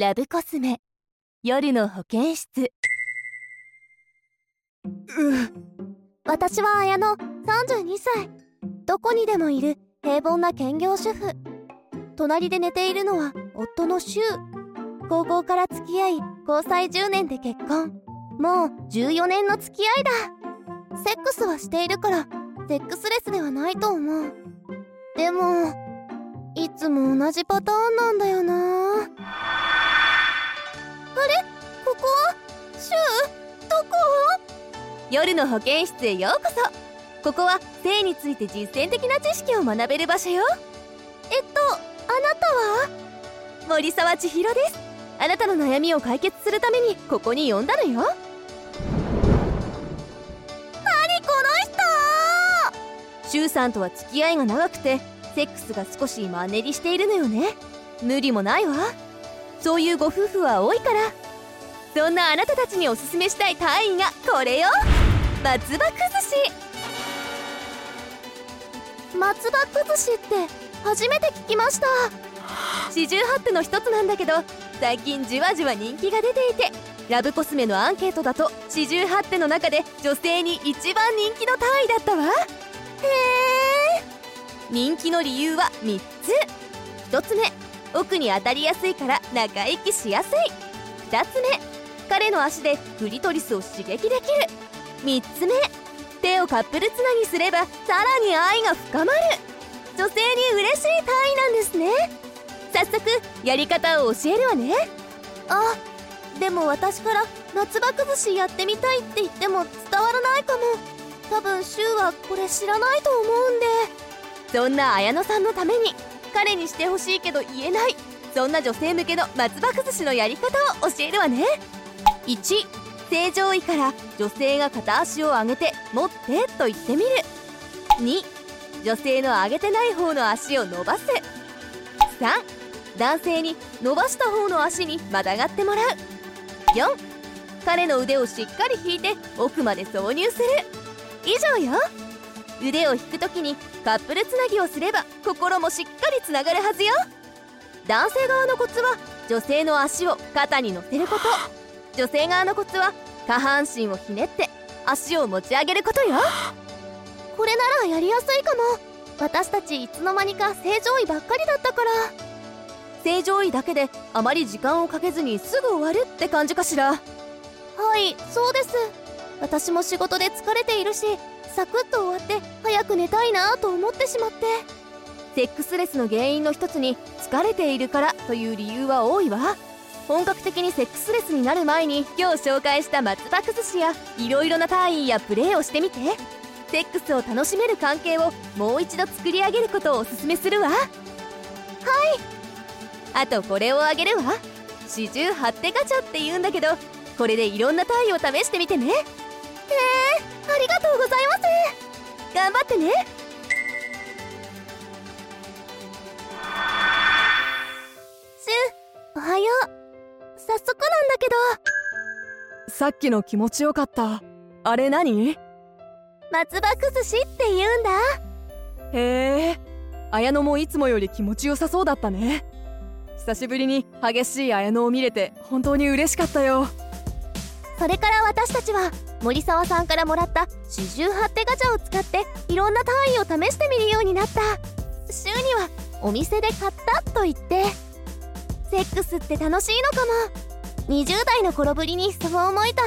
ラブコスメ。夜の保健室。私は綾乃32歳。どこにでもいる平凡な兼業主婦。隣で寝ているのは夫の柊。高校から付き合い交際10年で結婚。もう14年の付き合いだ。セックスはしているからセックスレスではないと思う。でもいつも同じパターンなんだよな。あれ？ここは？柊どこ？夜の保健室へようこそ。ここは性について実践的な知識を学べる場所よ。えっとあなたは？森沢千尋です。あなたの悩みを解決するためにここに呼んだのよ。何この人！シュウさんとは付き合いが長くてセックスが少しマンネリしているのよね。無理もないわ。そういうご夫婦は多いから。そんなあなたたちにおすすめしたい単位がこれよ。松葉崩し。松葉崩しって初めて聞きました。四十八手の一つなんだけど最近じわじわ人気が出ていてラブコスメのアンケートだと四十八手の中で女性に一番人気の単位だったわ。へえ人気の理由は3つ。1つ目奥に当たりやすいから長生きしやすい。2つ目彼の足でクリトリスを刺激できる。3つ目手をカップルつなぎすればさらに愛が深まる。女性に嬉しい単位なんですね。早速やり方を教えるわね。あでも私から夏場崩しやってみたいって言っても伝わらないかも。多分柊はこれ知らないと思うんで。そんな綾乃さんのために彼にしてほしいけど言えない。そんな女性向けの松葉崩しのやり方を教えるわね。1正常位から女性が片足を上げて持ってと言ってみる。2女性の上げてない方の足を伸ばす。3男性に伸ばした方の足にまたがってもらう。4彼の腕をしっかり引いて奥まで挿入する。以上よ。腕を引く時にカップルつなぎをすれば心もしっかりつながるはずよ。男性側のコツは女性の足を肩に乗せること。女性側のコツは下半身をひねって足を持ち上げることよ。これならやりやすいかも。私たちいつの間にか正常位ばっかりだったから。正常位だけであまり時間をかけずにすぐ終わるって感じかしら。はいそうです。私も仕事で疲れているしサクッと終わって早く寝たいなと思ってしまって。セックスレスの原因の一つに疲れているからという理由は多いわ。本格的にセックスレスになる前に今日紹介した松葉崩しやいろいろな単位やプレーをしてみて。セックスを楽しめる関係をもう一度作り上げることをおすすめするわ。はい。あとこれをあげるわ。四十八手ガチャって言うんだけどこれでいろんな単位を試してみてね。ありがとうございます。頑張ってね。シュおはよう。早速なんだけど。さっきの気持ちよかった。あれ何？松葉崩しって言うんだ。へえ。綾乃もいつもより気持ちよさそうだったね。久しぶりに激しい綾乃を見れて本当に嬉しかったよそれから私たちは森沢さんからもらった四十八手ガチャを使っていろんな単位を試してみるようになった。週にはお店で買ったと言って。セックスって楽しいのかも。20代の頃ぶりにそう思えた。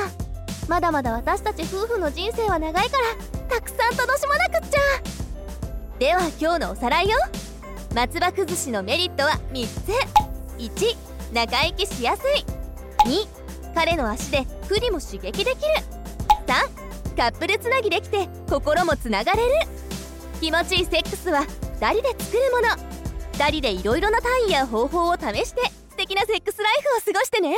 まだまだ私たち夫婦の人生は長いからたくさん楽しまなくっちゃ。では今日のおさらいよ。松葉崩しのメリットは3つ。1長生きしやすい。2彼の足で不利も刺激できる。3カップルつなぎできて心もつながれる。気持ちいいセックスは2人で作るもの。2人でいろいろな単位や方法を試して素敵なセックスライフを過ごしてね。